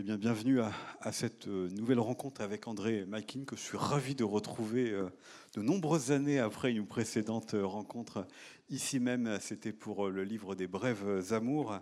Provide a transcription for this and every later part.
Eh bien, bienvenue à, cette euh, nouvelle rencontre avec André Makin, que je suis ravi de retrouver euh, de nombreuses années après une précédente euh, rencontre ici même. C'était pour le livre des Brèves Amours.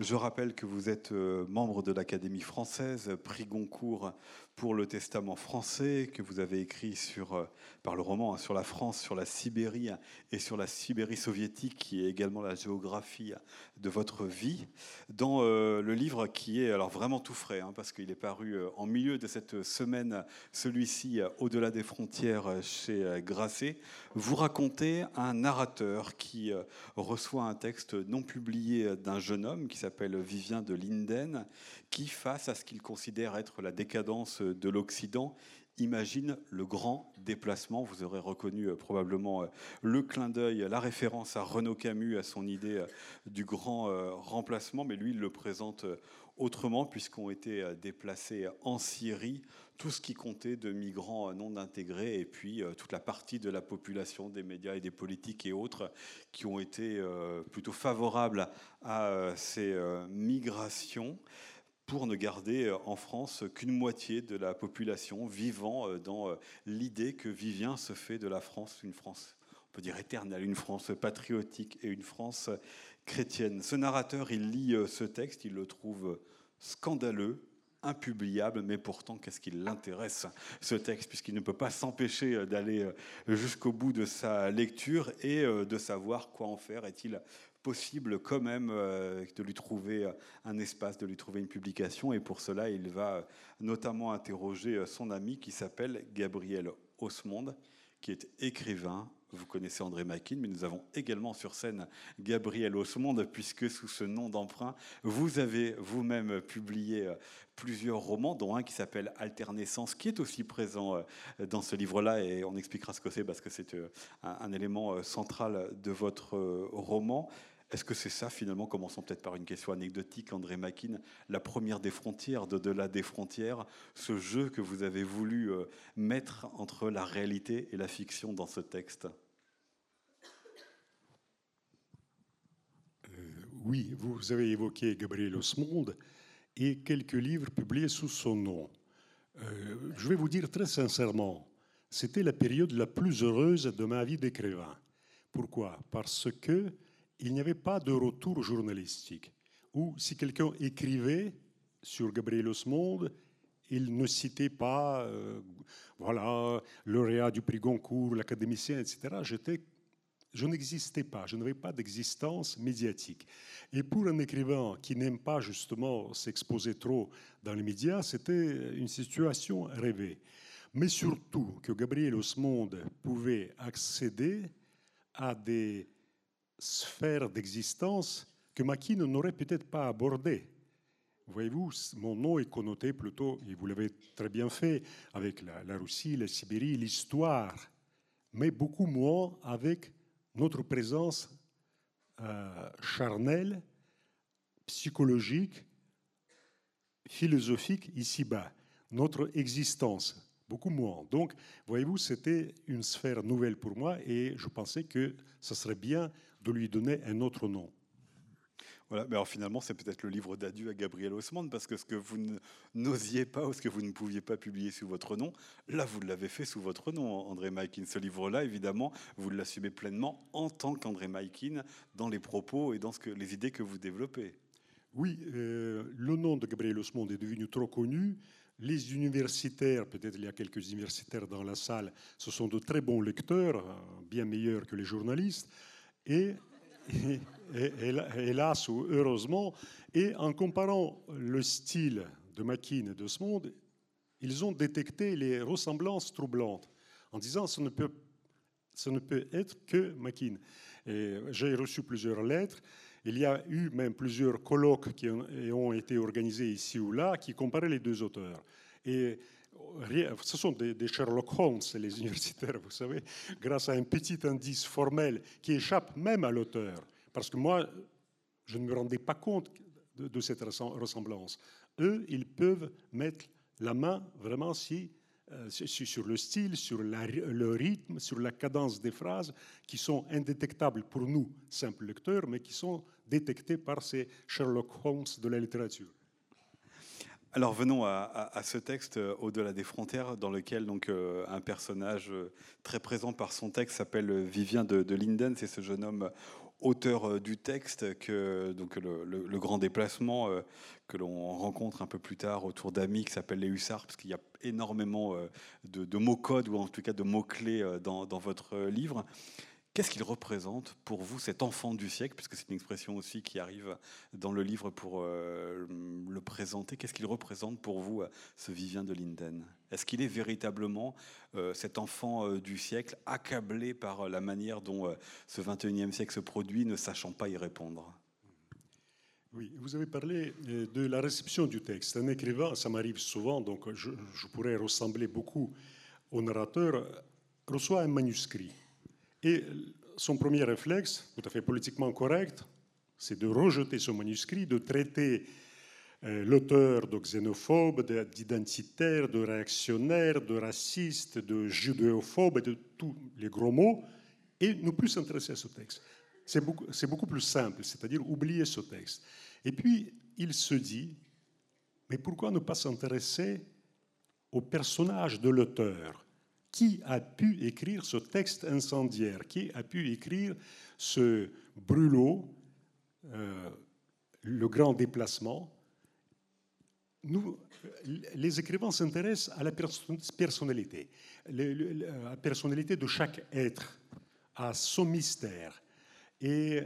Je rappelle que vous êtes membre de l'Académie française, prix Goncourt pour le Testament français, que vous avez écrit sur, par le roman hein, sur la France, sur la Sibérie et sur la Sibérie soviétique, qui est également la géographie de votre vie. Dans le livre qui est alors vraiment tout frais, Hein, parce qu'il est paru euh, en milieu de cette semaine, celui-ci, euh, Au-delà des frontières, euh, chez Grasset. Vous racontez un narrateur qui reçoit un texte non publié d'un jeune homme qui s'appelle Vivien de Linden, qui, face à ce qu'il considère être la décadence de l'Occident, imagine le grand déplacement. Vous aurez reconnu probablement le clin d'œil, la référence à Renaud Camus, à son idée du grand remplacement, mais lui, il le présente autrement, puisqu'ont été euh, déplacés en Syrie tout ce qui comptait de migrants non intégrés, et puis euh, toute la partie de la population, des médias et des politiques et autres, qui ont été euh, plutôt favorables à ces migrations pour ne garder en France qu'une moitié de la population vivant dans l'idée que Vivien se fait de la France une France, on peut dire éternelle, une France patriotique et une France chrétienne. Ce narrateur, il lit ce texte, il le trouve scandaleux, impubliable, mais pourtant, qu'est-ce qui l'intéresse, ce texte, puisqu'il ne peut pas s'empêcher euh, d'aller euh, jusqu'au bout de sa lecture et euh, de savoir quoi en faire. Est-il possible quand même de lui trouver un espace, de lui trouver une publication? Et pour cela, il va notamment interroger son ami qui s'appelle Gabriel Osmonde, qui est écrivain, vous connaissez André Makin, mais nous avons également sur scène Gabriel Osmonde, puisque sous ce nom d'emprunt, vous avez vous-même publié euh, plusieurs romans, dont un qui s'appelle Alternaissance, qui est aussi présent euh, dans ce livre-là, et on expliquera ce que c'est, parce que c'est euh, un élément central de votre roman. Est-ce que c'est ça finalement Commençons peut-être par une question anecdotique, André Makin. La première des frontières, d'au-delà des frontières, ce jeu que vous avez voulu euh, mettre entre la réalité et la fiction dans ce texte? Euh, oui, vous avez évoqué Gabriel Osmonde et quelques livres publiés sous son nom. Euh, je vais vous dire très sincèrement, c'était la période la plus heureuse de ma vie d'écrivain. Pourquoi? Parce que il n'y avait pas de retour journalistique. Ou si quelqu'un écrivait sur Gabriel Osmonde, il ne citait pas, euh, voilà, lauréat du prix Goncourt, l'académicien, etc. J'étais, je n'existais pas, je n'avais pas d'existence médiatique. Et pour un écrivain qui n'aime pas justement s'exposer trop dans les médias, c'était une situation rêvée. Mais surtout que Gabriel Osmonde pouvait accéder à des sphère d'existence que Makin n'aurait peut-être pas abordée. Voyez-vous, mon nom est connoté plutôt, et vous l'avez très bien fait, avec la, Russie, la Sibérie, l'histoire, mais beaucoup moins avec notre présence euh, charnelle, psychologique, philosophique ici-bas, notre existence, beaucoup moins. Donc, voyez-vous, c'était une sphère nouvelle pour moi et je pensais que ce serait bien de lui donner un autre nom. Voilà, mais alors finalement, c'est peut-être le livre d'adieu à Gabriel Haussmann, parce que ce que vous n'osiez pas ou ce que vous ne pouviez pas publier sous votre nom, là, vous l'avez fait sous votre nom, André Maikin. Ce livre-là, évidemment, vous l'assumez pleinement en tant qu'André Maikin dans les propos et dans les idées que vous développez. Oui, euh, le nom de Gabriel Haussmann est devenu trop connu. Les universitaires, peut-être il y a quelques universitaires dans la salle, ce sont de très bons lecteurs, euh, bien meilleurs que les journalistes. Et, hélas ou heureusement, et en comparant le style de Makin et de ce monde, ils ont détecté les ressemblances troublantes en disant ce ne peut, ce ne peut être que Makin. J'ai reçu plusieurs lettres. Il y a eu même plusieurs colloques qui ont été organisés ici ou là qui comparaient les deux auteurs. Ce sont des, Sherlock Holmes, les universitaires, vous savez, grâce à un petit indice formel qui échappe même à l'auteur. Parce que moi, je ne me rendais pas compte de, cette ressemblance. Eux, ils peuvent mettre la main vraiment euh, sur le style, sur le rythme, sur la cadence des phrases, qui sont indétectables pour nous, simples lecteurs, mais qui sont détectés par ces Sherlock Holmes de la littérature. Alors venons à, ce texte euh, Au-delà des frontières, dans lequel donc euh, un personnage euh, très présent par son texte s'appelle Vivien de, Linden. C'est ce jeune homme auteur du texte que donc le, grand déplacement que l'on rencontre un peu plus tard autour d'amis qui s'appellent les hussards, parce qu'il y a énormément de, mots codes ou en tout cas de mots clés dans votre livre. Qu'est-ce qu'il représente pour vous, cet enfant du siècle, puisque c'est une expression aussi qui arrive dans le livre pour euh, le présenter Qu'est-ce qu'il représente pour vous, ce Vivien de Linden? Est-ce qu'il est véritablement euh, cet enfant euh, du siècle, accablé par la manière dont ce 21e siècle se produit, ne sachant pas y répondre? Oui, vous avez parlé de la réception du texte. Un écrivain, ça m'arrive souvent, donc je pourrais ressembler beaucoup au narrateur, reçoit un manuscrit et son premier réflexe, tout à fait politiquement correct, c'est de rejeter ce manuscrit, de traiter euh, l'auteur de xénophobe, d'identitaire, de réactionnaire, de raciste, de judéophobe, de tous les gros mots, et ne plus s'intéresser à ce texte. C'est beaucoup, beaucoup plus simple, c'est-à-dire oublier ce texte. Et puis, il se dit, mais pourquoi ne pas s'intéresser au personnage de l'auteur? Qui a pu écrire ce texte incendiaire? Qui a pu écrire ce brûlot, euh, le grand déplacement? Nous, les écrivains s'intéressent à la personnalité, à la personnalité de chaque être, à son mystère. Et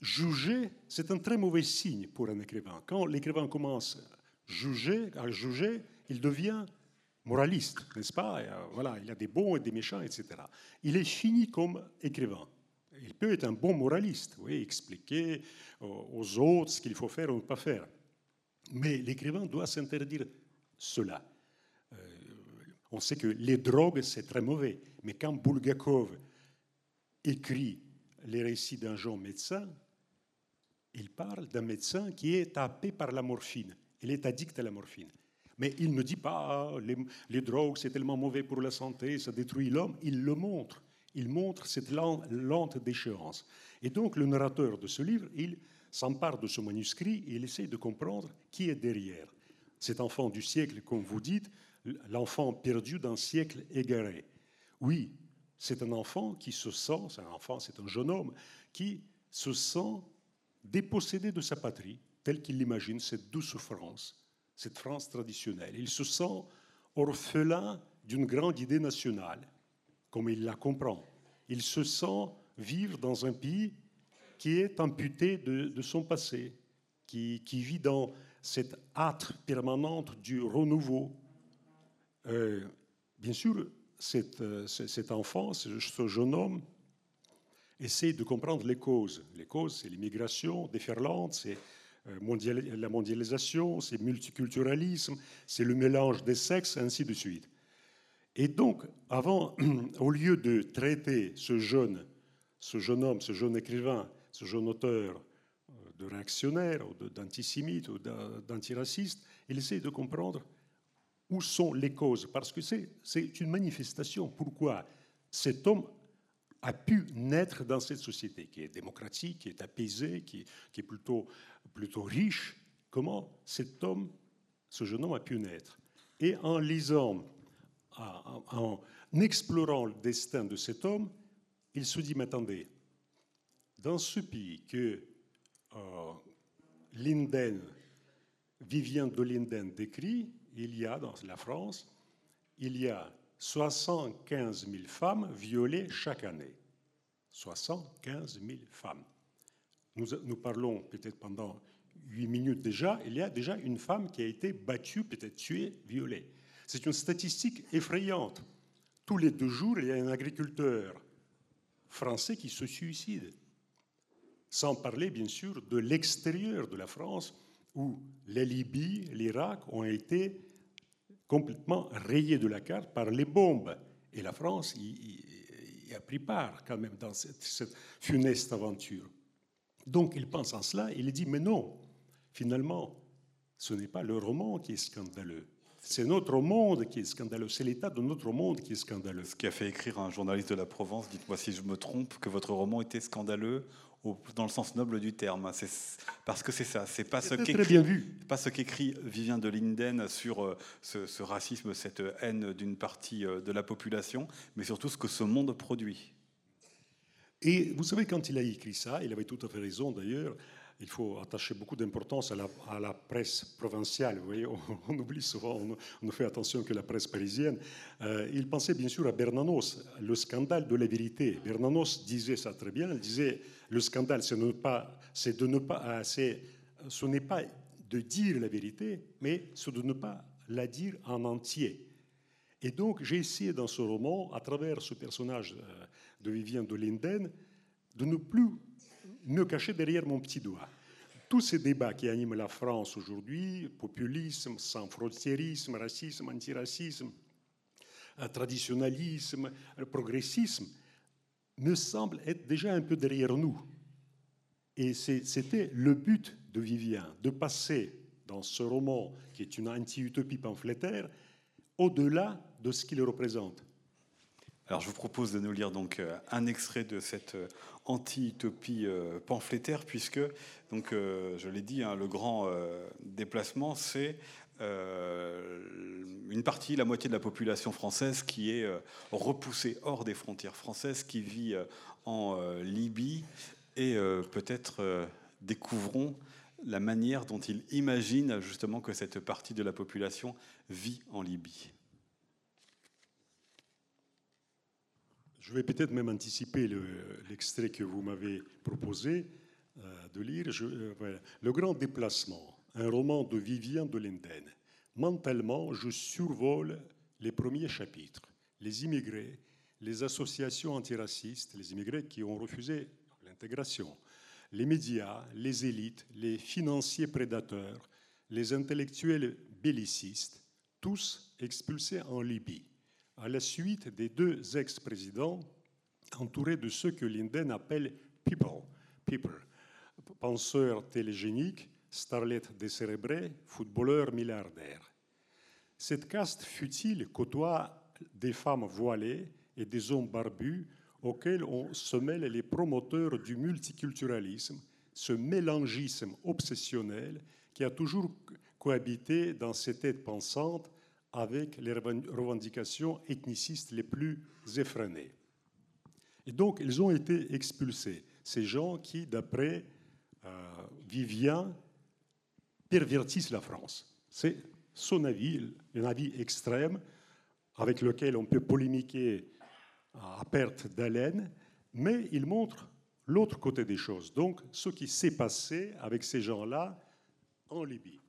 juger, c'est un très mauvais signe pour un écrivain. Quand l'écrivain commence juger, à juger, il devient moraliste, n'est-ce pas? Euh, Voilà, il y a des bons et des méchants, etc. Il est fini comme écrivain. Il peut être un bon moraliste, oui, expliquer aux autres ce qu'il faut faire ou ne pas faire. Mais l'écrivain doit s'interdire cela. Euh, on sait que les drogues, c'est très mauvais. Mais quand Bulgakov écrit les récits d'un jeune médecin, il parle d'un médecin qui est tapé par la morphine. Il est addict à la morphine. Mais il ne dit pas ah, les, drogues, c'est tellement mauvais pour la santé, ça détruit l'homme. Il le montre. Il montre cette lente déchéance. Et donc, le narrateur de ce livre, il s'empare de ce manuscrit et il essaie de comprendre qui est derrière. Cet enfant du siècle, comme vous dites, l'enfant perdu d'un siècle égaré. Oui, c'est un enfant qui se sent, c'est un enfant, c'est un jeune homme, qui se sent dépossédé de sa patrie, tel qu'il l'imagine, cette douce France, cette France traditionnelle. Il se sent orphelin d'une grande idée nationale, comme il la comprend. Il se sent vivre dans un pays qui est amputé de, son passé, qui, vit dans cette hâte permanente du renouveau. Euh, bien sûr, euh, cet enfant, ce jeune homme, essaie de comprendre les causes. Les causes, c'est l'immigration déferlante, c'est euh, la mondialisation, c'est multiculturalisme, c'est le mélange des sexes, ainsi de suite. Et donc, avant, au lieu de traiter ce jeune, ce jeune homme, ce jeune écrivain, ce jeune auteur euh, de réactionnaire, ou d'antisémite, ou d'antiraciste, il essaie de comprendre où sont les causes, parce que c'est une manifestation. Pourquoi cet homme a pu naître dans cette société qui est démocratique, qui est apaisée, qui, est plutôt, plutôt riche. Comment cet homme, ce jeune homme a pu naître Et en lisant, en, explorant le destin de cet homme, il se dit, mais attendez, dans ce pays que euh, Linden, Vivien de Linden décrit, il y a dans la France, il y a 75 000 femmes violées chaque année. 75 000 femmes. Nous, parlons peut-être pendant 8 minutes déjà, il y a déjà une femme qui a été battue, peut-être tuée, violée. C'est une statistique effrayante. Tous les deux jours, il y a un agriculteur français qui se suicide. Sans parler, bien sûr, de l'extérieur de la France, où la Libye, l'Irak ont été complètement rayés de la carte par les bombes. Et la France a pris part quand même dans cette, funeste aventure. Donc il pense en cela, il dit, mais non, finalement, ce n'est pas le roman qui est scandaleux, C'est notre monde qui est scandaleux, c'est l'état de notre monde qui est scandaleux. Ce qui a fait écrire un journaliste de la Provence, dites-moi si je me trompe, que votre roman était scandaleux dans le sens noble du terme. Parce que c'est ça, c'est pas, ce pas ce qu'écrit Vivien de Linden sur euh, ce, racisme, cette haine d'une partie euh, de la population, mais surtout ce que ce monde produit. Et vous savez, quand il a écrit ça, il avait tout à fait raison d'ailleurs, il faut attacher beaucoup d'importance à la, presse provinciale. Vous voyez, on, oublie souvent, on, ne fait attention que la presse parisienne. Euh, il pensait bien sûr à Bernanos, le scandale de la vérité. Bernanos disait ça très bien. Il disait le scandale, c'est de ne pas, de ne pas, ce n'est pas de dire la vérité, mais c'est de ne pas la dire en entier. Et donc, j'ai essayé dans ce roman, à travers ce personnage euh, de Vivien de Linden, de ne plus me cacher derrière mon petit doigt. Tous ces débats qui animent la France aujourd'hui, populisme, sans-frontiérisme, racisme, antiracisme, traditionnalisme, progressisme, me semblent être déjà un peu derrière nous. Et c'était le but de Vivien, de passer dans ce roman, qui est une anti-utopie pamphlétaire, au-delà de ce qu'il représente. Alors je vous propose de nous lire donc euh, un extrait de cette euh, anti-utopie euh, pamphlétaire, puisque, donc, je l'ai dit, hein, le grand déplacement, c'est une partie, la moitié de la population française qui est repoussée hors des frontières françaises, qui vit en Libye, et peut-être découvrons la manière dont il imagine justement que cette partie de la population vit en Libye. Je vais peut-être même anticiper l'extrait que vous m'avez proposé euh, de lire. Euh, le grand déplacement, un roman de Vivien de Linden. Mentalement, je survole les premiers chapitres. Les immigrés, les associations antiracistes, les immigrés qui ont refusé l'intégration, les médias, les élites, les financiers prédateurs, les intellectuels bellicistes, tous expulsés en Libye à la suite des deux ex-présidents entourés de ceux que Linden appelle people, people, penseurs télégéniques, starlettes décérébrés, footballeurs milliardaires. Cette caste futile côtoie des femmes voilées et des hommes barbus auxquels on se mêlent les promoteurs du multiculturalisme, ce mélangisme obsessionnel qui a toujours cohabité dans ces têtes pensantes avec les revendications ethnicistes les plus effrénées. Et donc, ils ont été expulsés. Ces gens qui, d'après euh, Vivien, pervertissent la France. C'est son avis, un avis extrême avec lequel on peut polémiquer à perte d'haleine, mais il montre l'autre côté des choses. Donc, ce qui s'est passé avec ces gens-là en Libye.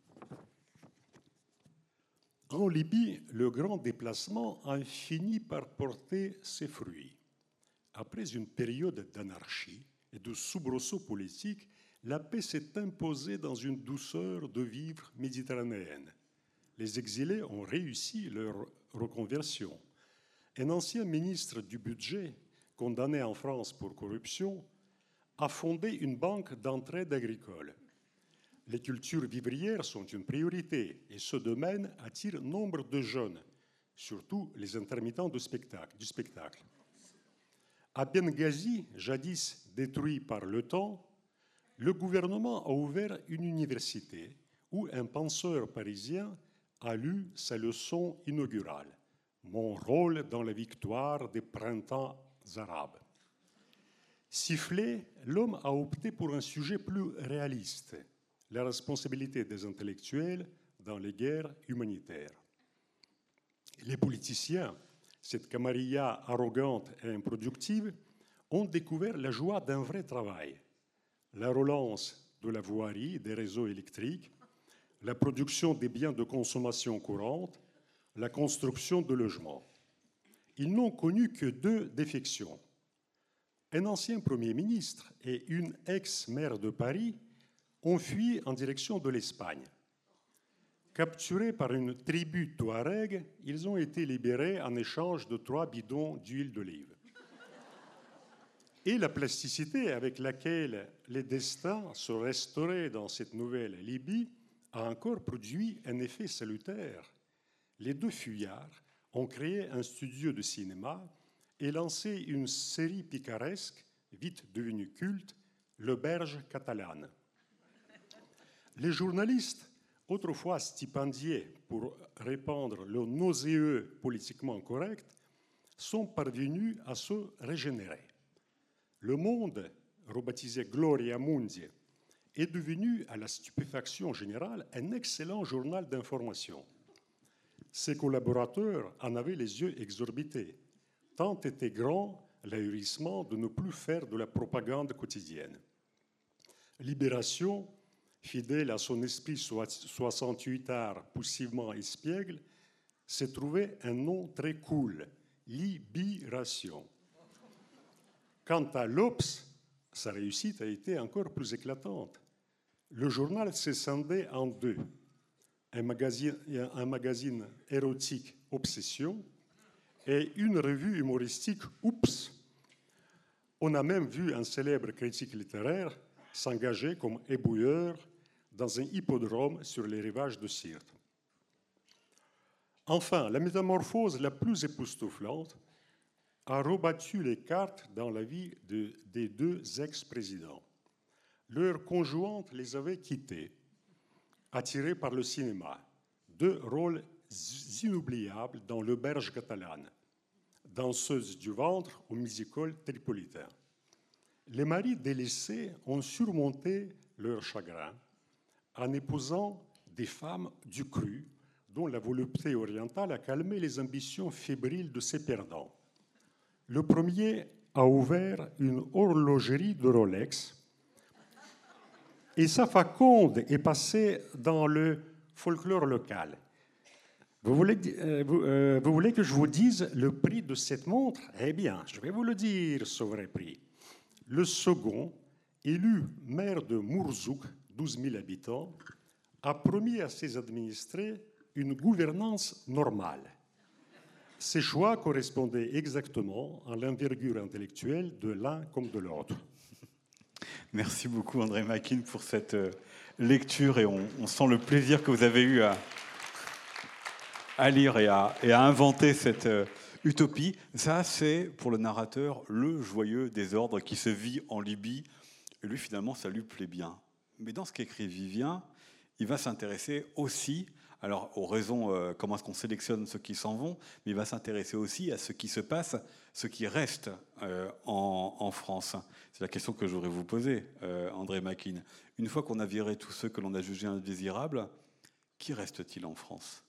En Libye, le grand déplacement a fini par porter ses fruits. Après une période d'anarchie et de soubresaut politique, la paix s'est imposée dans une douceur de vivre méditerranéenne. Les exilés ont réussi leur reconversion. Un ancien ministre du budget, condamné en France pour corruption, a fondé une banque d'entraide agricole. Les cultures vivrières sont une priorité et ce domaine attire nombre de jeunes, surtout les intermittents du spectacle. À Benghazi, jadis détruit par le temps, le gouvernement a ouvert une université où un penseur parisien a lu sa leçon inaugurale, Mon rôle dans la victoire des printemps arabes. Sifflé, l'homme a opté pour un sujet plus réaliste la responsabilité des intellectuels dans les guerres humanitaires. Les politiciens, cette camarilla arrogante et improductive, ont découvert la joie d'un vrai travail. La relance de la voirie, des réseaux électriques, la production des biens de consommation courante, la construction de logements. Ils n'ont connu que deux défections. Un ancien Premier ministre et une ex-maire de Paris ont fui en direction de l'Espagne. Capturés par une tribu touareg, ils ont été libérés en échange de trois bidons d'huile d'olive. Et la plasticité avec laquelle les destins se restauraient dans cette nouvelle Libye a encore produit un effet salutaire. les deux fuyards ont créé un studio de cinéma et lancé une série picaresque, vite devenue culte, L'Auberge catalane. Les journalistes, autrefois stipendiés pour répandre le nauséeux politiquement correct, sont parvenus à se régénérer. Le Monde, rebaptisé Gloria Mundi, est devenu, à la stupéfaction générale, un excellent journal d'information. Ses collaborateurs en avaient les yeux exorbités, tant était grand l'ahurissement de ne plus faire de la propagande quotidienne. Libération, fidèle à son esprit 68 art poussivement espiègle, s'est trouvé un nom très cool, Libération. Quant à l'Obs, sa réussite a été encore plus éclatante. Le journal s'est scindé en deux. Un magazine, un magazine érotique, Obsession, et une revue humoristique, Oups. On a même vu un célèbre critique littéraire s'engager comme ébouilleur dans un hippodrome sur les rivages de Syrte. Enfin, la métamorphose la plus époustouflante a rebattu les cartes dans la vie de, des deux ex-présidents. Leurs conjointes les avaient quittés, attirés par le cinéma. Deux rôles inoubliables dans l'auberge catalane, danseuse du ventre au musical tripolitain. Les maris délaissés ont surmonté leur chagrin en épousant des femmes du cru dont la volupté orientale a calmé les ambitions fébriles de ses perdants. Le premier a ouvert une horlogerie de Rolex et sa faconde est passée dans le folklore local. Vous voulez, euh, euh, vous, voulez, que je vous dise le prix de cette montre? Eh bien, je vais vous le dire, ce vrai prix. Le second, élu maire de Mourzouk, 12 000 habitants, a promis à ses administrés une gouvernance normale. Ces choix correspondaient exactement à l'envergure intellectuelle de l'un comme de l'autre. Merci beaucoup André Makin pour cette euh, lecture et on, sent le plaisir que vous avez eu à, lire et à, et à, inventer cette euh, utopie. Ça, c'est pour le narrateur le joyeux désordre qui se vit en Libye. Et lui, finalement, ça lui plaît bien. Mais dans ce qu'écrit Vivien, il va s'intéresser aussi, alors aux raisons, euh, comment est-ce qu'on sélectionne ceux qui s'en vont, mais il va s'intéresser aussi à ce qui se passe, ce qui reste euh, en, France. C'est la question que j'aurais vous poser, euh, André Makin. Une fois qu'on a viré tous ceux que l'on a jugés indésirables, qui reste-t-il en France?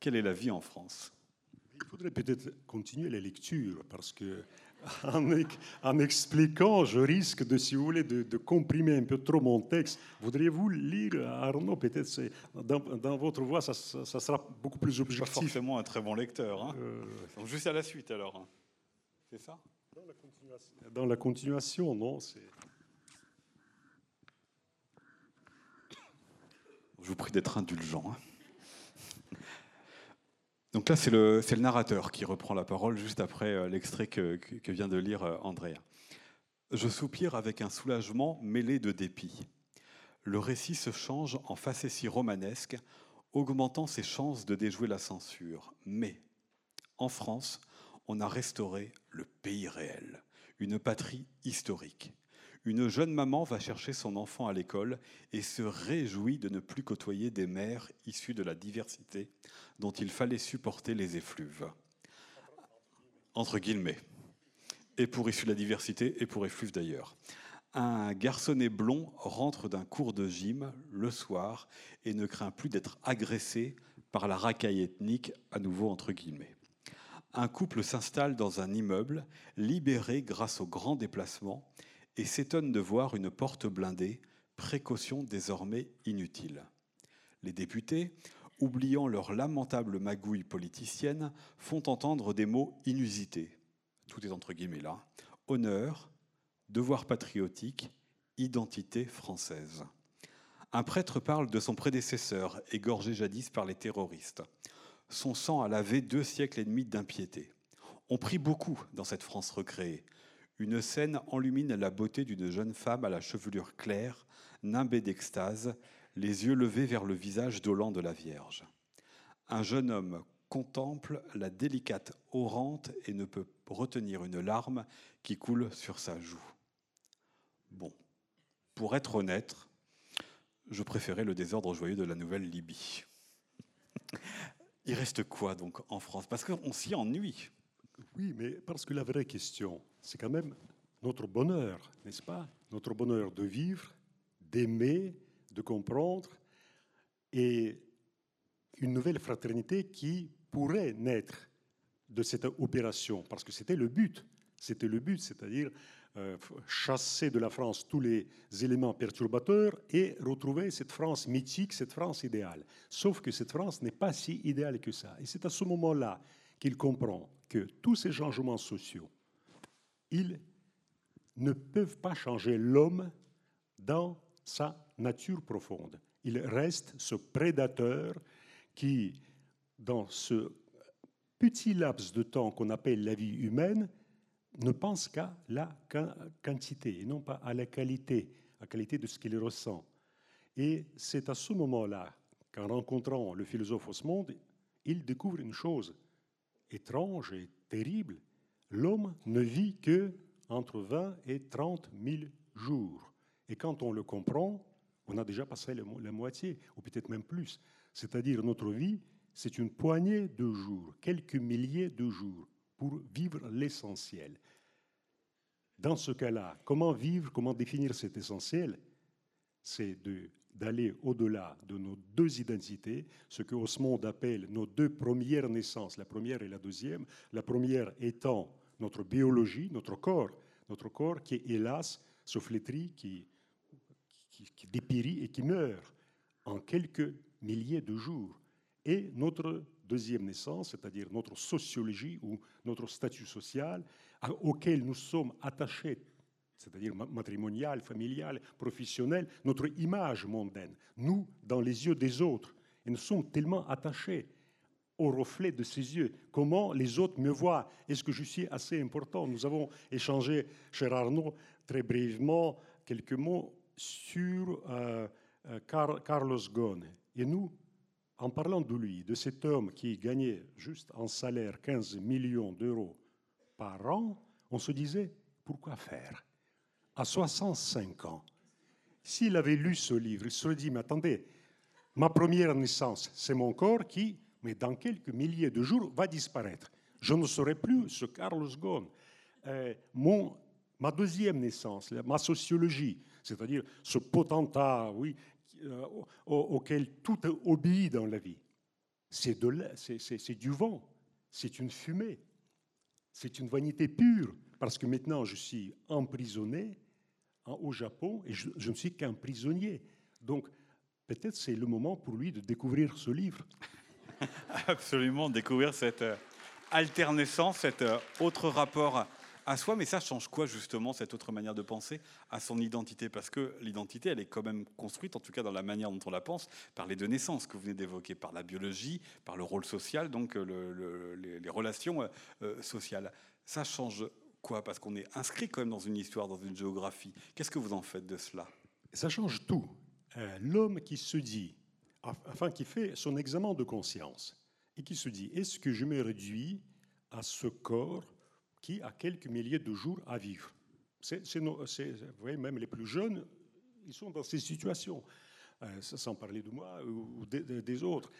Quelle est la vie en France? Il faudrait peut-être continuer la lecture, parce que en, expliquant, je risque de, si vous voulez, de, comprimer un peu trop mon texte. Voudriez-vous lire, Arnaud, peut-être dans, votre voix, ça, sera beaucoup plus objectif. Pas forcément un très bon lecteur. Hein. Euh, Donc juste à la suite, alors. C'est ça? Dans la, continuation, dans la continuation, non Je vous prie d'être indulgent. Hein. Donc là, c'est le, narrateur qui reprend la parole juste après euh, l'extrait que, vient de lire euh, Andrea. Je soupire avec un soulagement mêlé de dépit. Le récit se change en facétie romanesque, augmentant ses chances de déjouer la censure. Mais, en France, on a restauré le pays réel, une patrie historique. Une jeune maman va chercher son enfant à l'école et se réjouit de ne plus côtoyer des mères issues de la diversité dont il fallait supporter les effluves. Entre guillemets. Et pour issus de la diversité, et pour effluves d'ailleurs. Un garçonnet blond rentre d'un cours de gym le soir et ne craint plus d'être agressé par la racaille ethnique, à nouveau entre guillemets. Un couple s'installe dans un immeuble, libéré grâce au grand déplacement, et s'étonne de voir une porte blindée, précaution désormais inutile. Les députés, oubliant leur lamentable magouille politicienne, font entendre des mots inusités. Tout est entre guillemets là. Honneur, devoir patriotique, identité française. Un prêtre parle de son prédécesseur, égorgé jadis par les terroristes. Son sang a lavé deux siècles et demi d'impiété. On prie beaucoup dans cette France recréée. Une scène enlumine la beauté d'une jeune femme à la chevelure claire, nimbée d'extase, les yeux levés vers le visage dolent de la Vierge. Un jeune homme contemple la délicate orante et ne peut retenir une larme qui coule sur sa joue. Bon, pour être honnête, je préférais le désordre joyeux de la nouvelle Libye. Il reste quoi donc en France? Parce qu'on s'y ennuie. Oui, mais parce que la vraie question, c'est quand même notre bonheur, n'est-ce pas? Notre bonheur de vivre, d'aimer, de comprendre, et une nouvelle fraternité qui pourrait naître de cette opération, parce que c'était le but. C'était le but, c'est-à-dire euh, chasser de la France tous les éléments perturbateurs et retrouver cette France mythique, cette France idéale. Sauf que cette France n'est pas si idéale que ça. Et c'est à ce moment-là qu'il comprend que tous ces changements sociaux, ils ne peuvent pas changer l'homme dans sa nature profonde. Il reste ce prédateur qui, dans ce petit laps de temps qu'on appelle la vie humaine, ne pense qu'à la quantité et non pas à la qualité, à la qualité de ce qu'il ressent. Et c'est à ce moment-là qu'en rencontrant le philosophe Osmond, il découvre une chose étrange et terrible. L'homme ne vit que entre 20 et 30 000 jours. Et quand on le comprend, on a déjà passé la moitié, ou peut-être même plus. C'est-à-dire notre vie, c'est une poignée de jours, quelques milliers de jours pour vivre l'essentiel. Dans ce cas-là, comment vivre, comment définir cet essentiel? C'est d'aller au-delà de nos deux identités, ce que Osmond appelle nos deux premières naissances, la première et la deuxième, la première étant notre biologie, notre corps, notre corps qui, hélas, se flétrit, qui, qui, dépérit et qui meurt en quelques milliers de jours. Et notre deuxième naissance, c'est-à-dire notre sociologie ou notre statut social auquel nous sommes attachés, c'est-à-dire matrimonial, familial, professionnel, notre image mondaine, nous dans les yeux des autres. Et nous sommes tellement attachés au reflet de ces yeux. Comment les autres me voient? Est-ce que je suis assez important? Nous avons échangé, cher Arnaud, très brièvement quelques mots sur euh, euh, Carlos Ghosn. Et nous, en parlant de lui, de cet homme qui gagnait juste en salaire 15 millions d'euros par an, on se disait, pourquoi faire? À 65 ans, s'il avait lu ce livre, il se serait dit, mais attendez, ma première naissance, c'est mon corps qui, mais dans quelques milliers de jours, va disparaître. Je ne serai plus ce Carlos Ghosn. Euh, mon, ma deuxième naissance, ma sociologie, c'est-à-dire ce potentat, oui, euh, auquel tout obéit dans la vie. C'est du vent, c'est une fumée, c'est une vanité pure, parce que maintenant je suis emprisonné au Japon et je, ne suis qu'un prisonnier. Donc peut-être c'est le moment pour lui de découvrir ce livre. Absolument, découvrir cette euh, alternescence, cet euh, autre rapport à soi, mais ça change quoi justement, cette autre manière de penser à son identité? Parce que l'identité, elle est quand même construite, en tout cas dans la manière dont on la pense, par les deux naissances que vous venez d'évoquer, par la biologie, par le rôle social, donc euh, les, relations sociales. Ça change quoi Parce qu'on est inscrit quand même dans une histoire, dans une géographie. Qu'est-ce que vous en faites de cela? Ça change tout. L'homme qui se dit, enfin qui fait son examen de conscience, et qui se dit, est-ce que je me réduis à ce corps qui a quelques milliers de jours à vivre? C'est, vous voyez, même les plus jeunes, ils sont dans ces situations, euh, sans parler de moi ou des autres.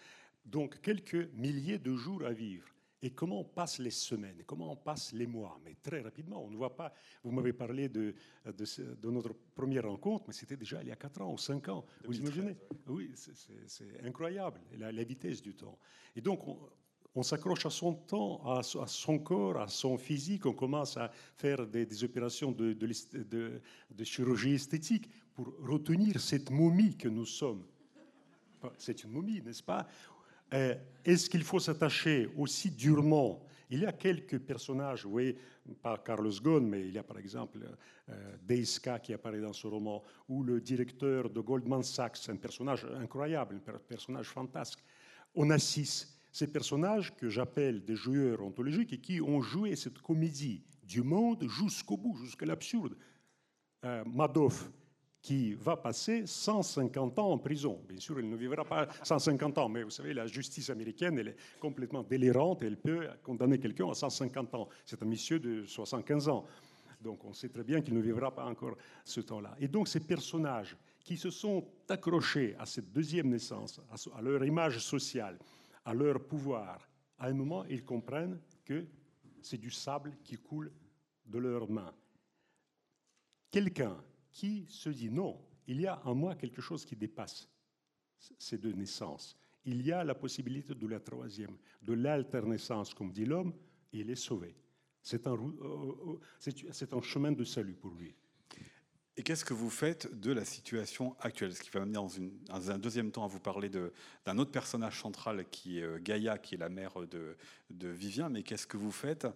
Donc, quelques milliers de jours à vivre. Et comment on passe les semaines, comment on passe les mois? Mais très rapidement, on ne voit pas. Vous m'avez parlé de, de, notre première rencontre, mais c'était déjà il y a 4 ans ou 5 ans. Vous imaginez? Oui, c'est incroyable, la, la, vitesse du temps. Et donc, on, on s'accroche à son temps, à, son corps, à son physique, on commence à faire des, opérations de, de, chirurgie esthétique pour retenir cette momie que nous sommes. C'est une momie, n'est-ce pas? Est-ce qu'il faut s'attacher aussi durement? Il y a quelques personnages, oui, pas Carlos Ghosn, mais il y a par exemple euh, Deiska qui apparaît dans ce roman, ou le directeur de Goldman Sachs, un personnage incroyable, un personnage fantasque. Onassis, ces personnages que j'appelle des joueurs ontologiques et qui ont joué cette comédie du monde jusqu'au bout, jusqu'à l'absurde. Euh, Madoff, qui va passer 150 ans en prison. Bien sûr, il ne vivra pas 150 ans, mais vous savez, la justice américaine, elle est complètement délirante, elle peut condamner quelqu'un à 150 ans. C'est un monsieur de 75 ans. Donc on sait très bien qu'il ne vivra pas encore ce temps-là. Et donc ces personnages qui se sont accrochés à cette deuxième naissance, à leur image sociale, à leur pouvoir, à un moment, ils comprennent que c'est du sable qui coule de leurs mains. Quelqu'un qui se dit non, il y a en moi quelque chose qui dépasse ces deux naissances. Il y a la possibilité de la troisième, de l'alternaissance, comme dit l'homme, et il est sauvé. C'est un, euh, euh, un chemin de salut pour lui. Et qu'est-ce que vous faites de la situation actuelle? Ce qui va m'amener dans, un deuxième temps à vous parler d'un autre personnage central qui est euh, Gaïa, qui est la mère de, de Vivien. Mais qu'est-ce que vous faites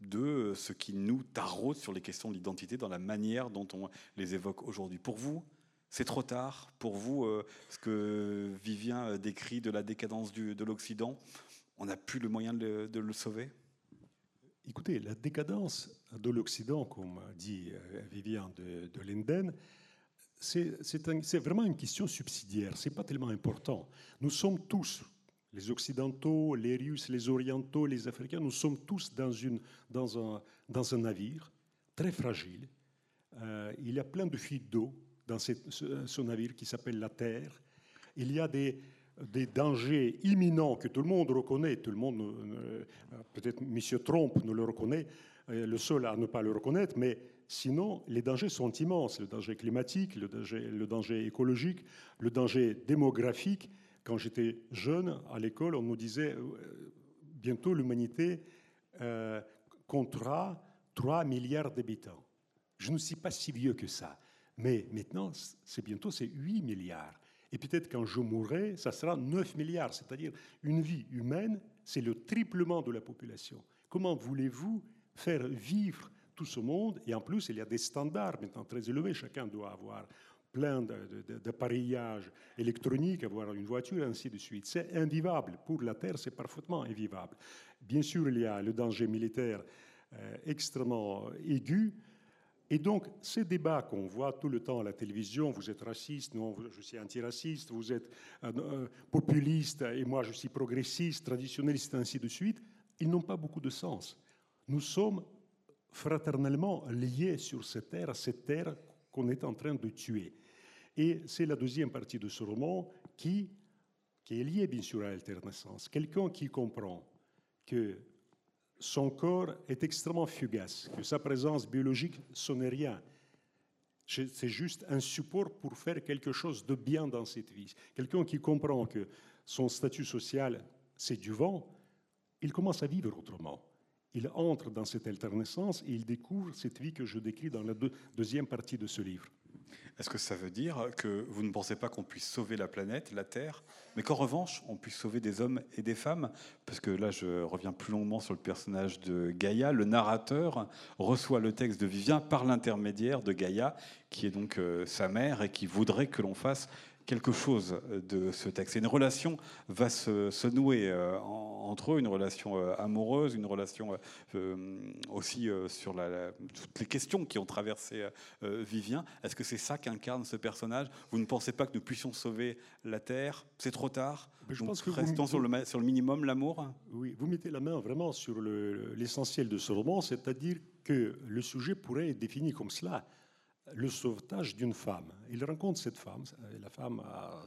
de ce qui nous taraude sur les questions d'identité dans la manière dont on les évoque aujourd'hui? Pour vous, c'est trop tard. Pour vous, euh, ce que Vivien euh, décrit de la décadence de l'Occident, on n'a plus le moyen de, de le sauver? Écoutez, la décadence de l'Occident, comme dit euh, Vivian de, de Linden, c'est vraiment une question subsidiaire, ce n'est pas tellement important. Nous sommes tous, les Occidentaux, les Russes, les Orientaux, les Africains, nous sommes tous dans, un, navire très fragile. Euh, il y a plein de fuites d'eau dans ce navire qui s'appelle la Terre. Il y a des, des dangers imminents que tout le monde reconnaît, tout le monde, euh, peut-être M. Trump ne le reconnaît, euh, le seul à ne pas le reconnaître, mais sinon, les dangers sont immenses. Le danger climatique, le danger, écologique, le danger démographique. Quand j'étais jeune, à l'école, on nous disait, euh, bientôt l'humanité comptera 3 milliards d'habitants. Je ne suis pas si vieux que ça. Mais maintenant, c'est bientôt c'est 8 milliards. Et peut-être quand je mourrai, ça sera 9 milliards, c'est-à-dire une vie humaine, c'est le triplement de la population. Comment voulez-vous faire vivre tout ce monde? Et en plus, il y a des standards maintenant très élevés. Chacun doit avoir plein d'appareillages électroniques, avoir une voiture, ainsi de suite. C'est invivable. Pour la Terre, c'est parfaitement invivable. Bien sûr, il y a le danger militaire euh, extrêmement aigu, et donc, ces débats qu'on voit tout le temps à la télévision, vous êtes raciste, non, je suis antiraciste, vous êtes euh, euh, populiste et moi je suis progressiste, traditionnaliste, ainsi de suite, ils n'ont pas beaucoup de sens. Nous sommes fraternellement liés sur cette terre, cette terre qu'on est en train de tuer. Et c'est la deuxième partie de ce roman qui, qui est liée bien sûr à l'alternaissance. Quelqu'un qui comprend que son corps est extrêmement fugace, que sa présence biologique, ce n'est rien. C'est juste un support pour faire quelque chose de bien dans cette vie. Quelqu'un qui comprend que son statut social, c'est du vent, il commence à vivre autrement. Il entre dans cette alternaissance et il découvre cette vie que je décris dans la deuxième partie de ce livre. Est-ce que ça veut dire que vous ne pensez pas qu'on puisse sauver la planète, la Terre, mais qu'en revanche, on puisse sauver des hommes et des femmes? Parce que là, je reviens plus longuement sur le personnage de Gaïa. Le narrateur reçoit le texte de Vivien par l'intermédiaire de Gaïa, qui est donc euh, sa mère et qui voudrait que l'on fasse quelque chose de ce texte. Et une relation va se, nouer euh, entre eux, une relation euh, amoureuse, une relation euh, aussi sur la, toutes les questions qui ont traversé Vivien. Est-ce que c'est ça qu'incarne ce personnage? Vous ne pensez pas que nous puissions sauver la Terre? C'est trop tard. Je pense que restons sur, le, sur le minimum, l'amour. Oui, vous mettez la main vraiment sur l'essentiel de ce roman, c'est-à-dire que le sujet pourrait être défini comme cela le sauvetage d'une femme. Il rencontre cette femme, la femme a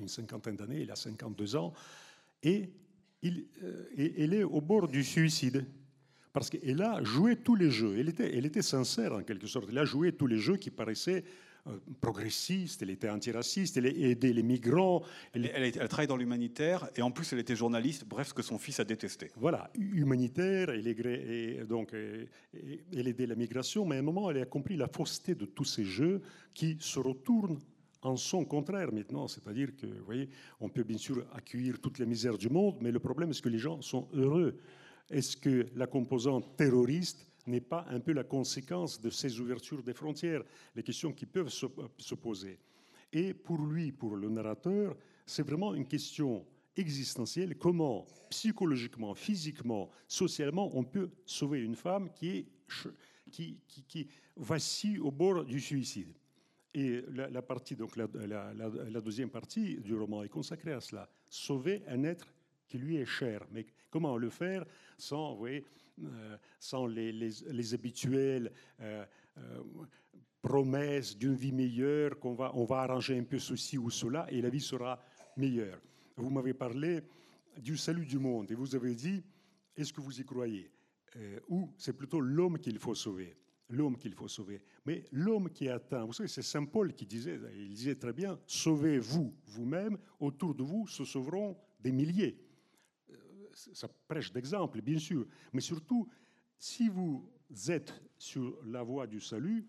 une cinquantaine d'années, elle a 52 ans, et, il, euh, elle est au bord du suicide. Parce qu'elle a joué tous les jeux. Elle était, elle était sincère en quelque sorte. Elle a joué tous les jeux qui paraissaient progressiste, elle était antiraciste, elle aidait les migrants. Elle, elle, elle travaille dans l'humanitaire et en plus elle était journaliste, bref, ce que son fils a détesté. Voilà, humanitaire, elle, est, donc, elle aidait la migration, mais à un moment elle a compris la fausseté de tous ces jeux qui se retournent en son contraire maintenant. C'est-à-dire que, vous voyez, on peut bien sûr accueillir toute la misère du monde, mais le problème est que les gens sont heureux? Est-ce que la composante terroriste n'est pas un peu la conséquence de ces ouvertures des frontières, les questions qui peuvent se, poser. Et pour lui, pour le narrateur, c'est vraiment une question existentielle, comment psychologiquement, physiquement, socialement, on peut sauver une femme qui est qui, qui, vacille au bord du suicide. Et la, partie, donc la, la, deuxième partie du roman est consacrée à cela. Sauver un être qui lui est cher. Mais comment le faire sans, vous voyez, euh, sans les, les, habituelles euh, euh, promesses d'une vie meilleure, qu'on va, on va arranger un peu ceci ou cela et la vie sera meilleure. Vous m'avez parlé du salut du monde et vous avez dit, est-ce que vous y croyez? Ou c'est plutôt l'homme qu'il faut sauver l'homme qu'il faut sauver. Mais l'homme qui est atteint, vous savez, c'est Saint Paul qui disait, il disait très bien, sauvez-vous vous-même, autour de vous se sauveront des milliers ça prêche d'exemple, bien sûr, mais surtout, si vous êtes sur la voie du salut,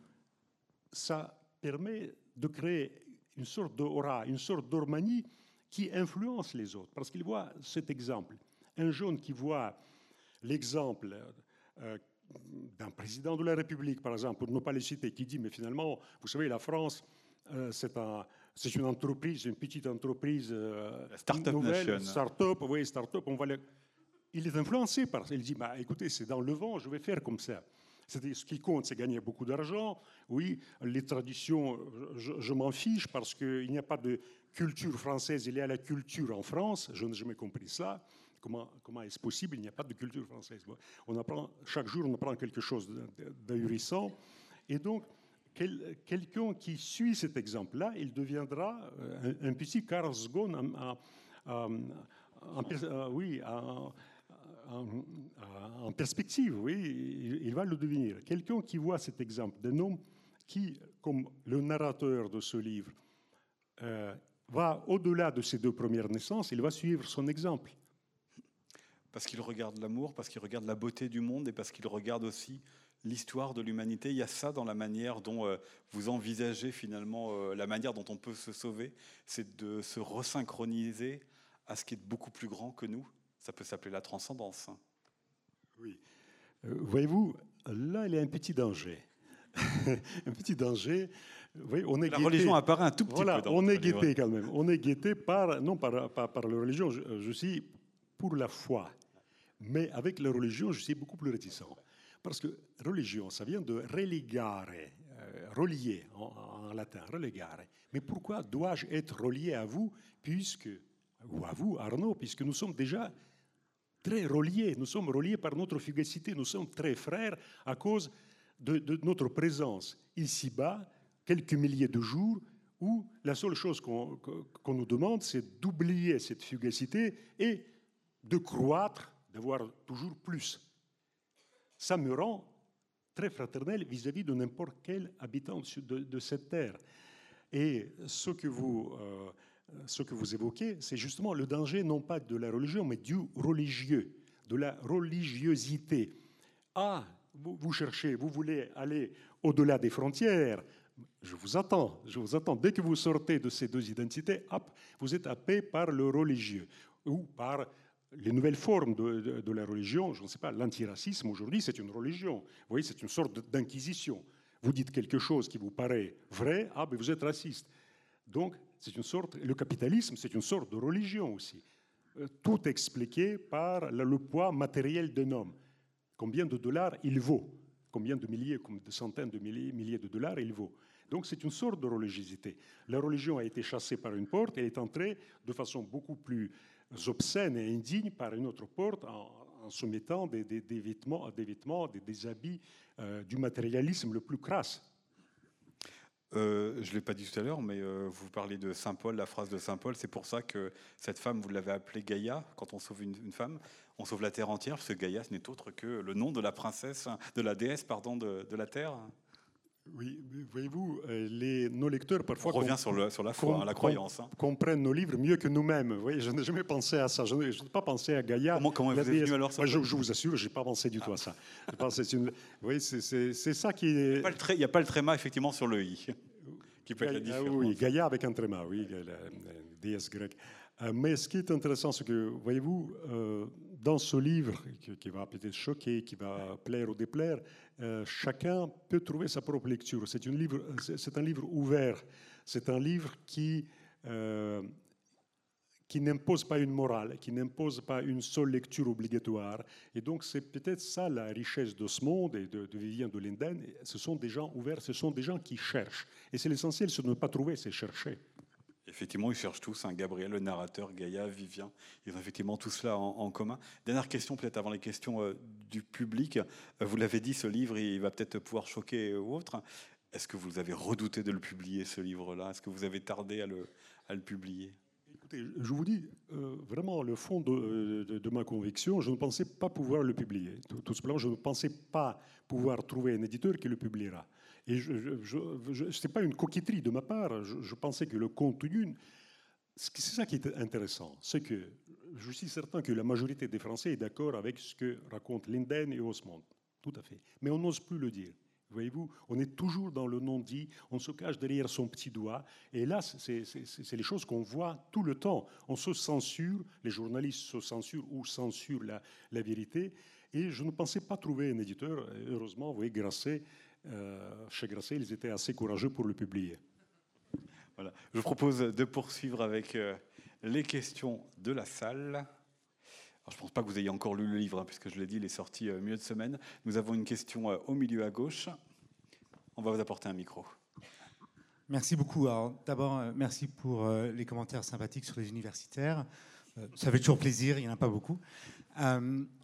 ça permet de créer une sorte d'aura, une sorte d'ormanie qui influence les autres, parce qu'il voit cet exemple. Un jeune qui voit l'exemple euh, d'un président de la République, par exemple, pour ne pas le citer, qui dit, mais finalement, vous savez, la France, euh, c'est un, c'est une entreprise, une petite entreprise euh, start-up nouvelle, start-up, oui, start-up, on va Il est influencé par ça. Il dit, bah, écoutez, c'est dans le vent, je vais faire comme ça. C'est ce qui compte, c'est gagner beaucoup d'argent. Oui, les traditions, je, m'en fiche parce qu'il n'y a pas de culture française, il y a la culture en France. Je n'ai jamais compris ça. Comment, comment est-ce possible? Il n'y a pas de culture française. On apprend, chaque jour, on apprend quelque chose d'ahurissant. Et donc, quelqu'un qui suit cet exemple-là, il deviendra euh, un, petit Carl oui, en, perspective, oui, il, va le devenir. Quelqu'un qui voit cet exemple d'un homme qui, comme le narrateur de ce livre, euh, va au-delà de ses deux premières naissances, il va suivre son exemple. Parce qu'il regarde l'amour, parce qu'il regarde la beauté du monde et parce qu'il regarde aussi l'histoire de l'humanité. Il y a ça dans la manière dont euh, vous envisagez finalement euh, la manière dont on peut se sauver, c'est de se resynchroniser à ce qui est beaucoup plus grand que nous. Ça peut s'appeler la transcendance. Oui. Euh, voyez-vous, là, il y a un petit danger. un petit danger. on est la religion apparaît un tout petit voilà, peu. on est guetté quand même. On est guetté par, non par, par, par la religion, je, je, suis pour la foi. Mais avec la religion, je suis beaucoup plus réticent. Parce que religion, ça vient de religare, euh, relier en, latin, religare. Mais pourquoi dois-je être relié à vous, puisque, ou à vous, Arnaud, puisque nous sommes déjà très reliés, nous sommes reliés par notre fugacité, nous sommes très frères à cause de, notre présence ici-bas, quelques milliers de jours, où la seule chose qu'on nous demande, c'est d'oublier cette fugacité et de croître, d'avoir toujours plus ça me rend très fraternel vis-à-vis de n'importe quel habitant de, cette terre. Et ce que vous, euh, ce que vous évoquez, c'est justement le danger non pas de la religion, mais du religieux, de la religiosité. Ah, vous, vous cherchez, vous voulez aller au-delà des frontières. Je vous attends, je vous attends. Dès que vous sortez de ces deux identités, hop, vous êtes happé par le religieux ou par les nouvelles formes de, la religion, je ne sais pas, l'antiracisme aujourd'hui, c'est une religion. Vous voyez, c'est une sorte d'inquisition. Vous dites quelque chose qui vous paraît vrai, ah, ben vous êtes raciste. Donc, c'est une sorte, le capitalisme, c'est une sorte de religion aussi. Euh, tout expliqué par le poids matériel d'un homme. Combien de dollars il vaut? Combien de milliers, de centaines de milliers, milliers de dollars il vaut? Donc c'est une sorte de religiosité. La religion a été chassée par une porte, elle est entrée de façon beaucoup plus obscènes et indignes par une autre porte en, soumettant des, des, des, vêtements, des, habits euh, du matérialisme le plus crasse. Euh, je ne l'ai pas dit tout à l'heure, mais euh, vous parlez de Saint Paul, la phrase de Saint Paul. C'est pour ça que cette femme, vous l'avez appelée Gaïa. Quand on sauve une, femme, on sauve la terre entière, parce que Gaïa, ce n'est autre que le nom de la princesse, de la déesse, pardon, de la terre. Oui, voyez-vous, euh, nos lecteurs parfois. On revient sur, le, sur la foi, la croyance. Hein. Comprennent nos livres mieux que nous-mêmes. Vous je n'ai jamais pensé à ça. Je n'ai pas pensé à Gaïa. Comment, comment vous êtes venu alors ça je, vous assure, je n'ai pas pensé du tout à ça. c'est ça qui est. Il n'y a, pas le tréma, effectivement, sur le i. qui peut être la différence. oui, Gaïa avec un tréma, oui, la, déesse grecque. Euh, mais ce qui est intéressant, c'est que, voyez-vous, euh, dans ce livre, qui, va peut-être choquer, qui va plaire ou déplaire, euh, chacun peut trouver sa propre lecture. C'est un livre, ouvert. C'est un livre qui, qui n'impose pas une morale, qui n'impose pas une seule lecture obligatoire. Et donc c'est peut-être ça la richesse de ce monde et de, de Vivien de Linden. Ce sont des gens ouverts, ce sont des gens qui cherchent. Et c'est l'essentiel, c'est de ne pas trouver, c'est chercher. Effectivement, ils cherchent tous, hein, Gabriel, le narrateur, Gaïa, Vivien, ils ont effectivement tout cela en, commun. Dernière question, peut-être avant les questions euh, du public. Euh, vous l'avez dit, ce livre, il va peut-être pouvoir choquer ou autre. Est-ce que vous avez redouté de le publier, ce livre-là? Est-ce que vous avez tardé à le, publier? Je vous dis euh, vraiment le fond de, de, ma conviction, je ne pensais pas pouvoir le publier. Tout, tout simplement, je ne pensais pas pouvoir trouver un éditeur qui le publiera. Et ce n'est pas une coquetterie de ma part, je, pensais que le contenu... C'est ça qui est intéressant, c'est que je suis certain que la majorité des Français est d'accord avec ce que racontent Linden et Osmond. Tout à fait. Mais on n'ose plus le dire. Voyez-vous, on est toujours dans le non-dit, on se cache derrière son petit doigt. Et là, c'est les choses qu'on voit tout le temps. On se censure, les journalistes se censurent ou censurent la, la vérité. Et je ne pensais pas trouver un éditeur. Heureusement, vous voyez, Grasset, chez Grasset, ils étaient assez courageux pour le publier. Voilà. Je vous propose de poursuivre avec euh, les questions de la salle je ne pense pas que vous ayez encore lu le livre, hein, puisque je l'ai dit, il est sorti euh, milieu de semaine. Nous avons une question euh, au milieu à gauche. On va vous apporter un micro. Merci beaucoup. D'abord, euh, merci pour les commentaires sympathiques sur les universitaires. Ça fait toujours plaisir, il n'y en a pas beaucoup.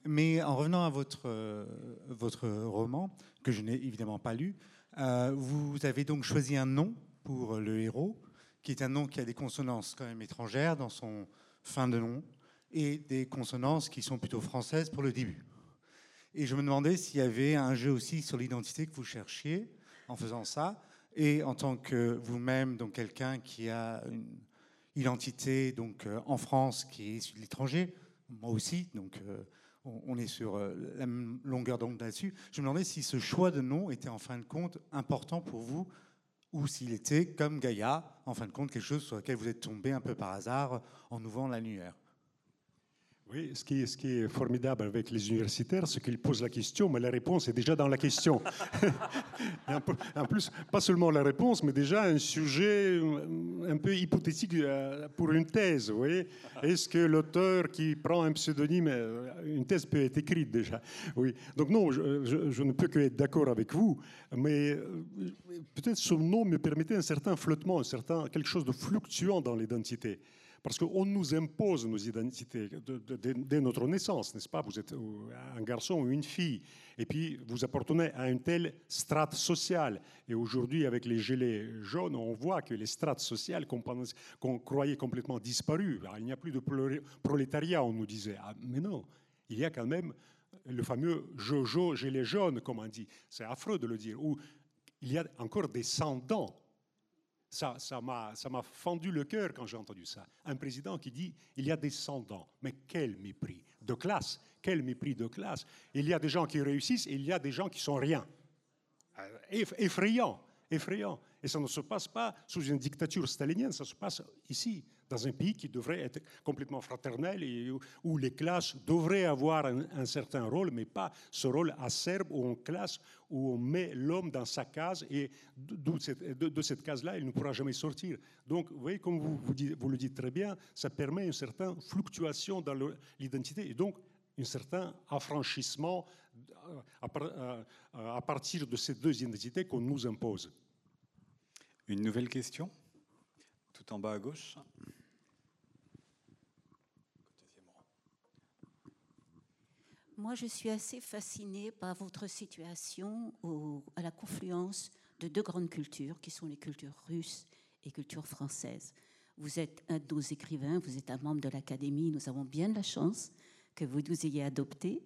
Mais en revenant à votre, votre roman, que je n'ai évidemment pas lu, vous avez donc choisi un nom pour le héros, qui est un nom qui a des consonances quand même étrangères dans son fin de nom et des consonances qui sont plutôt françaises pour le début. Et je me demandais s'il y avait un jeu aussi sur l'identité que vous cherchiez en faisant ça, et en tant que vous-même, donc quelqu'un qui a une identité donc euh, en France qui est issue de l'étranger, moi aussi, donc euh, on est sur euh, la même longueur d'onde là-dessus. Je me demandais si ce choix de nom était en fin de compte important pour vous ou s'il était, comme Gaïa, en fin de compte, quelque chose sur lequel vous êtes tombé un peu par hasard en ouvrant la lumière. Oui, ce qui, est, ce qui, est, formidable avec les universitaires, c'est qu'ils posent la question, mais la réponse est déjà dans la question. en plus, pas seulement la réponse, mais déjà un sujet un peu hypothétique euh, pour une thèse. Vous voyez Est-ce que l'auteur qui prend un pseudonyme, euh, une thèse peut être écrite déjà? Oui. Donc non, je, je ne peux que être d'accord avec vous, mais euh, peut-être ce nom me permettait un certain flottement, un certain, quelque chose de fluctuant dans l'identité. Parce qu'on nous impose nos identités dès notre naissance, n'est-ce pas? Vous êtes un garçon ou une fille, et puis vous appartenez à une telle strate sociale. Et aujourd'hui, avec les gilets jaunes, on voit que les strates sociales qu'on croyait complètement disparues, il n'y a plus de prolétariat, on nous disait. Ah, mais non, il y a quand même le fameux Jojo gilet jaune, comme on dit. C'est affreux de le dire. Où il y a encore des sans-dents ça, ça m'a fendu le cœur quand j'ai entendu ça. Un président qui dit il y a des descendants. Mais quel mépris de classe Quel mépris de classe Il y a des gens qui réussissent et il y a des gens qui sont rien. Euh, effrayant, effrayant. Et ça ne se passe pas sous une dictature stalinienne, ça se passe ici, dans un pays qui devrait être complètement fraternel et où les classes devraient avoir un, certain rôle, mais pas ce rôle acerbe où on classe, où on met l'homme dans sa case et de, cette case-là, il ne pourra jamais sortir. Donc, vous voyez, comme vous, le dites très bien, ça permet une certaine fluctuation dans l'identité et donc un certain affranchissement euh, à partir de ces deux identités qu'on nous impose. Une nouvelle question? En bas à gauche. Moi, je suis assez fascinée par votre situation à la confluence de deux grandes cultures, qui sont les cultures russes et culture française. Vous êtes un de nos écrivains, vous êtes un membre de l'Académie, nous avons bien la chance que vous nous ayez adopté.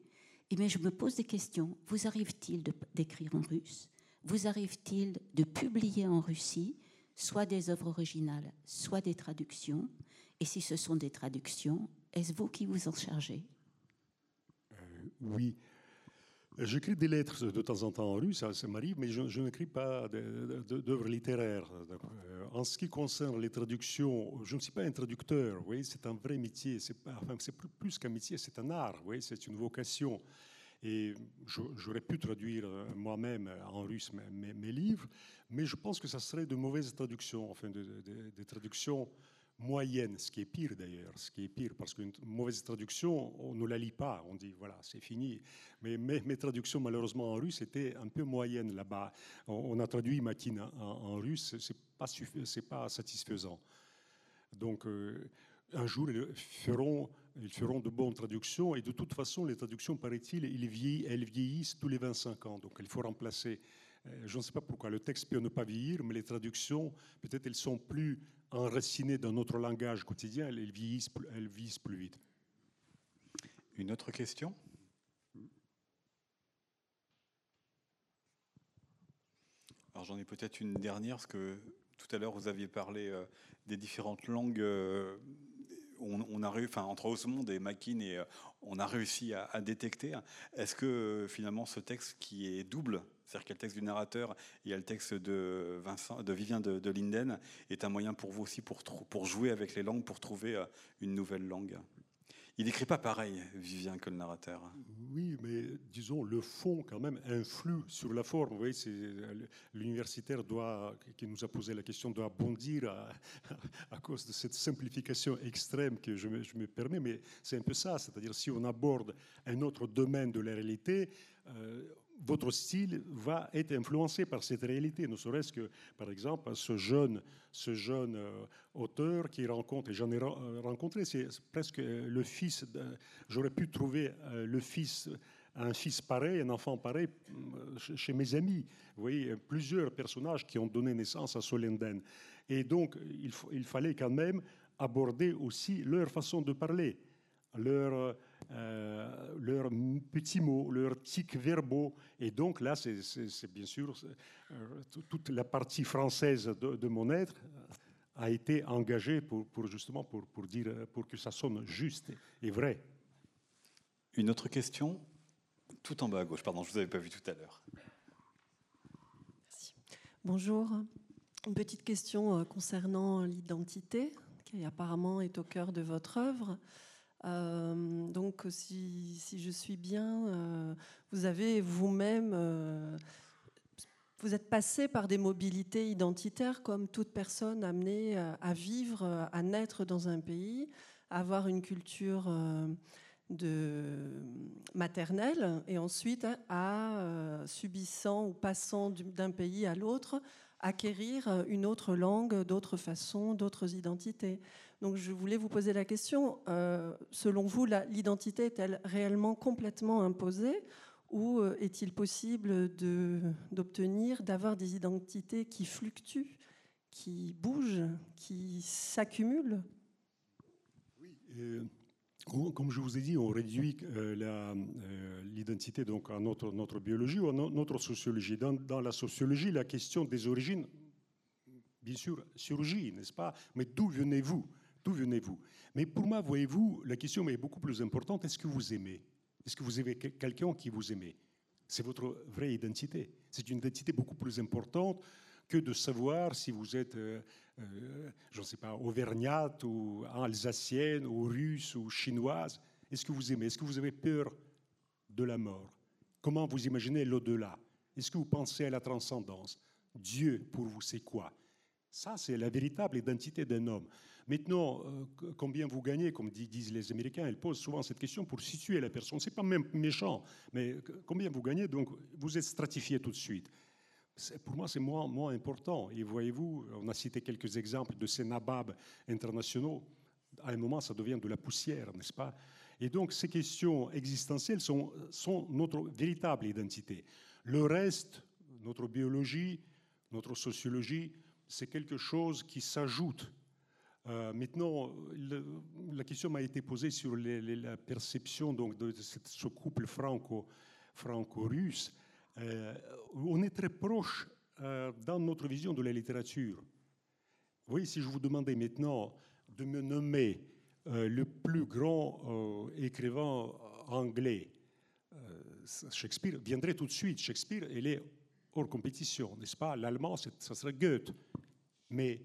Et mais je me pose des questions. Vous arrive-t-il d'écrire en russe? Vous arrive-t-il de publier en Russie? Soit des œuvres originales, soit des traductions Et si ce sont des traductions, est-ce vous qui vous en chargez? Oui. J'écris des lettres de temps en temps en russe, ça, m'arrive, mais je, n'écris pas d'œuvres littéraires. Euh, en ce qui concerne les traductions, je ne suis pas un traducteur, c'est un vrai métier, c'est plus qu'un métier, c'est un art, c'est une vocation. Et j'aurais pu traduire euh, moi-même en russe mes, livres, mais je pense que ça serait de mauvaises traductions, enfin des traductions moyenne, ce qui est pire d'ailleurs, ce qui est pire, parce qu'une mauvaise traduction, on ne la lit pas, on dit voilà, c'est fini. Mais mes, traductions, malheureusement, en russe, étaient un peu moyennes là-bas. On, a traduit Makina en, russe, c'est pas, pas satisfaisant. Donc, euh, un jour, ils feront, de bonnes traductions, et de toute façon, les traductions, paraît-il, elles vieillissent tous les 25 ans, donc il faut remplacer. Euh, je ne sais pas pourquoi le texte peut ne pas vieillir, mais les traductions, peut-être elles sont plus enracinées dans notre langage quotidien, elles vieillissent, elles vieillissent plus vite. Une autre question? Alors j'en ai peut-être une dernière, parce que tout à l'heure vous aviez parlé euh, des différentes langues euh, on, a entre Osmond et Mackin, et, on a réussi à, détecter. Est-ce que finalement ce texte qui est double, c'est-à-dire qu'il y a le texte du narrateur et il y a le texte de, Vincent, de Vivien de, Linden, est un moyen pour vous aussi pour, pour jouer avec les langues, pour trouver euh, une nouvelle langue? Il n'écrit pas pareil, Vivien, que le narrateur. Oui, mais disons, le fond, quand même, influe sur la forme. Vous voyez, l'universitaire doit, qui nous a posé la question doit bondir à, cause de cette simplification extrême que je me, je me permets, mais c'est un peu ça. C'est-à-dire, si on aborde un autre domaine de la réalité, euh, votre style va être influencé par cette réalité, ne serait-ce que, par exemple, ce jeune, ce jeune euh, auteur qui rencontre, et j'en ai euh, rencontré, c'est presque le fils, j'aurais pu trouver le fils, un fils pareil, un enfant pareil chez mes amis. Vous voyez, plusieurs personnages qui ont donné naissance à Solenden. Et donc, il, il fallait quand même aborder aussi leur façon de parler leurs euh, leur petits mots, leurs tics verbaux. Et donc là, c'est bien sûr euh, toute la partie française de, mon être a été engagée pour, pour justement pour, pour, dire, pour que ça sonne juste et vrai. Une autre question? Tout en bas à gauche, pardon, je ne vous avais pas vu tout à l'heure. Merci. Bonjour. Une petite question euh, concernant l'identité, qui apparemment est au cœur de votre œuvre. Euh, donc, si, je suis bien, euh, vous avez vous-même, euh, vous êtes passé par des mobilités identitaires comme toute personne amenée à vivre, à naître dans un pays, à avoir une culture maternelle et ensuite à, subissant ou passant d'un pays à l'autre, acquérir une autre langue, d'autres façons, d'autres identités. Donc je voulais vous poser la question, euh, selon vous, l'identité est-elle réellement complètement imposée ou euh, est-il possible d'obtenir, d'avoir des identités qui fluctuent, qui bougent, qui s'accumulent? Oui. comme je vous ai dit, on réduit euh, l'identité donc à notre, biologie ou à notre sociologie. Dans, la sociologie, la question des origines, bien sûr, surgit, n'est-ce pas? Mais d'où venez-vous? D'où venez-vous? Mais pour moi, voyez-vous, la question est beaucoup plus importante. Est-ce que vous aimez? Est-ce que vous avez quelqu'un qui vous aimez C'est votre vraie identité. C'est une identité beaucoup plus importante que de savoir si vous êtes, euh, euh, je ne sais pas, auvergnate ou alsacienne ou russe ou chinoise. Est-ce que vous aimez? Est-ce que vous avez peur de la mort? Comment vous imaginez l'au-delà? Est-ce que vous pensez à la transcendance? Dieu, pour vous, c'est quoi? Ça, c'est la véritable identité d'un homme. Maintenant, euh, combien vous gagnez, comme disent les Américains, ils posent souvent cette question pour situer la personne. Ce n'est pas même méchant, mais combien vous gagnez, donc vous êtes stratifié tout de suite. Pour moi, c'est moins, moins important. Et voyez-vous, on a cité quelques exemples de ces nababs internationaux. À un moment, ça devient de la poussière, n'est-ce pas? Et donc, ces questions existentielles sont, sont notre véritable identité. Le reste, notre biologie, notre sociologie, c'est quelque chose qui s'ajoute euh, maintenant, la question m'a été posée sur la perception donc, de ce couple franco, franco-russe. Euh, on est très proche euh, dans notre vision de la littérature. Vous voyez, si je vous demandais maintenant de me nommer le plus grand écrivain anglais, Shakespeare viendrait tout de suite. Shakespeare, il est hors compétition, n'est-ce pas? L'allemand, ça serait Goethe. Mais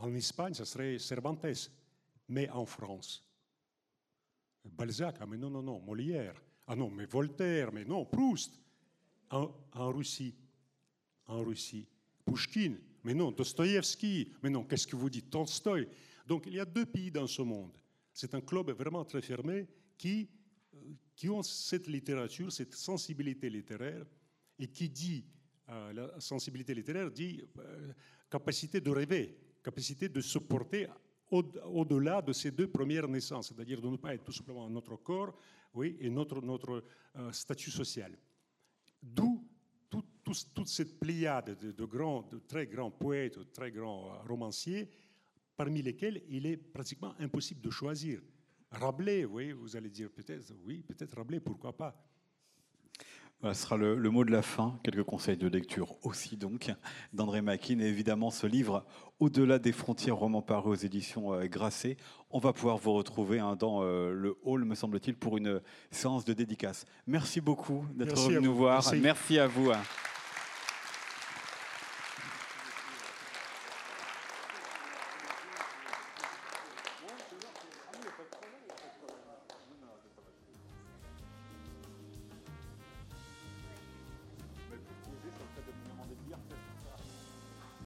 en Espagne, ça serait Cervantes, mais en France. Balzac, ah mais non, non, non, Molière, ah non, mais Voltaire, mais non, Proust. En, Russie, en Russie, Pushkin, mais non, Dostoïevski, mais non, qu'est-ce que vous dites, Tolstoï. Donc il y a deux pays dans ce monde. C'est un club vraiment très fermé qui, euh, qui ont cette littérature, cette sensibilité littéraire, et qui dit, euh, la sensibilité littéraire dit euh, capacité de rêver, capacité de se porter au-delà de ces deux premières naissances, c'est-à-dire de ne pas être tout simplement notre corps oui, et notre, notre statut social. D'où toute cette pléiade de, grands, de très grands poètes, de très grands romanciers, parmi lesquels il est pratiquement impossible de choisir. Rabelais, oui, vous allez dire peut-être, oui, peut-être Rabelais, pourquoi pas ce sera le, mot de la fin. Quelques conseils de lecture aussi, donc, d'André Makin. Et évidemment, ce livre, Au-delà des frontières, roman paru aux éditions euh, Grasset. On va pouvoir vous retrouver hein, dans euh, le hall, me semble-t-il, pour une séance de dédicace. Merci beaucoup d'être venu nous voir. Merci à vous. Hein.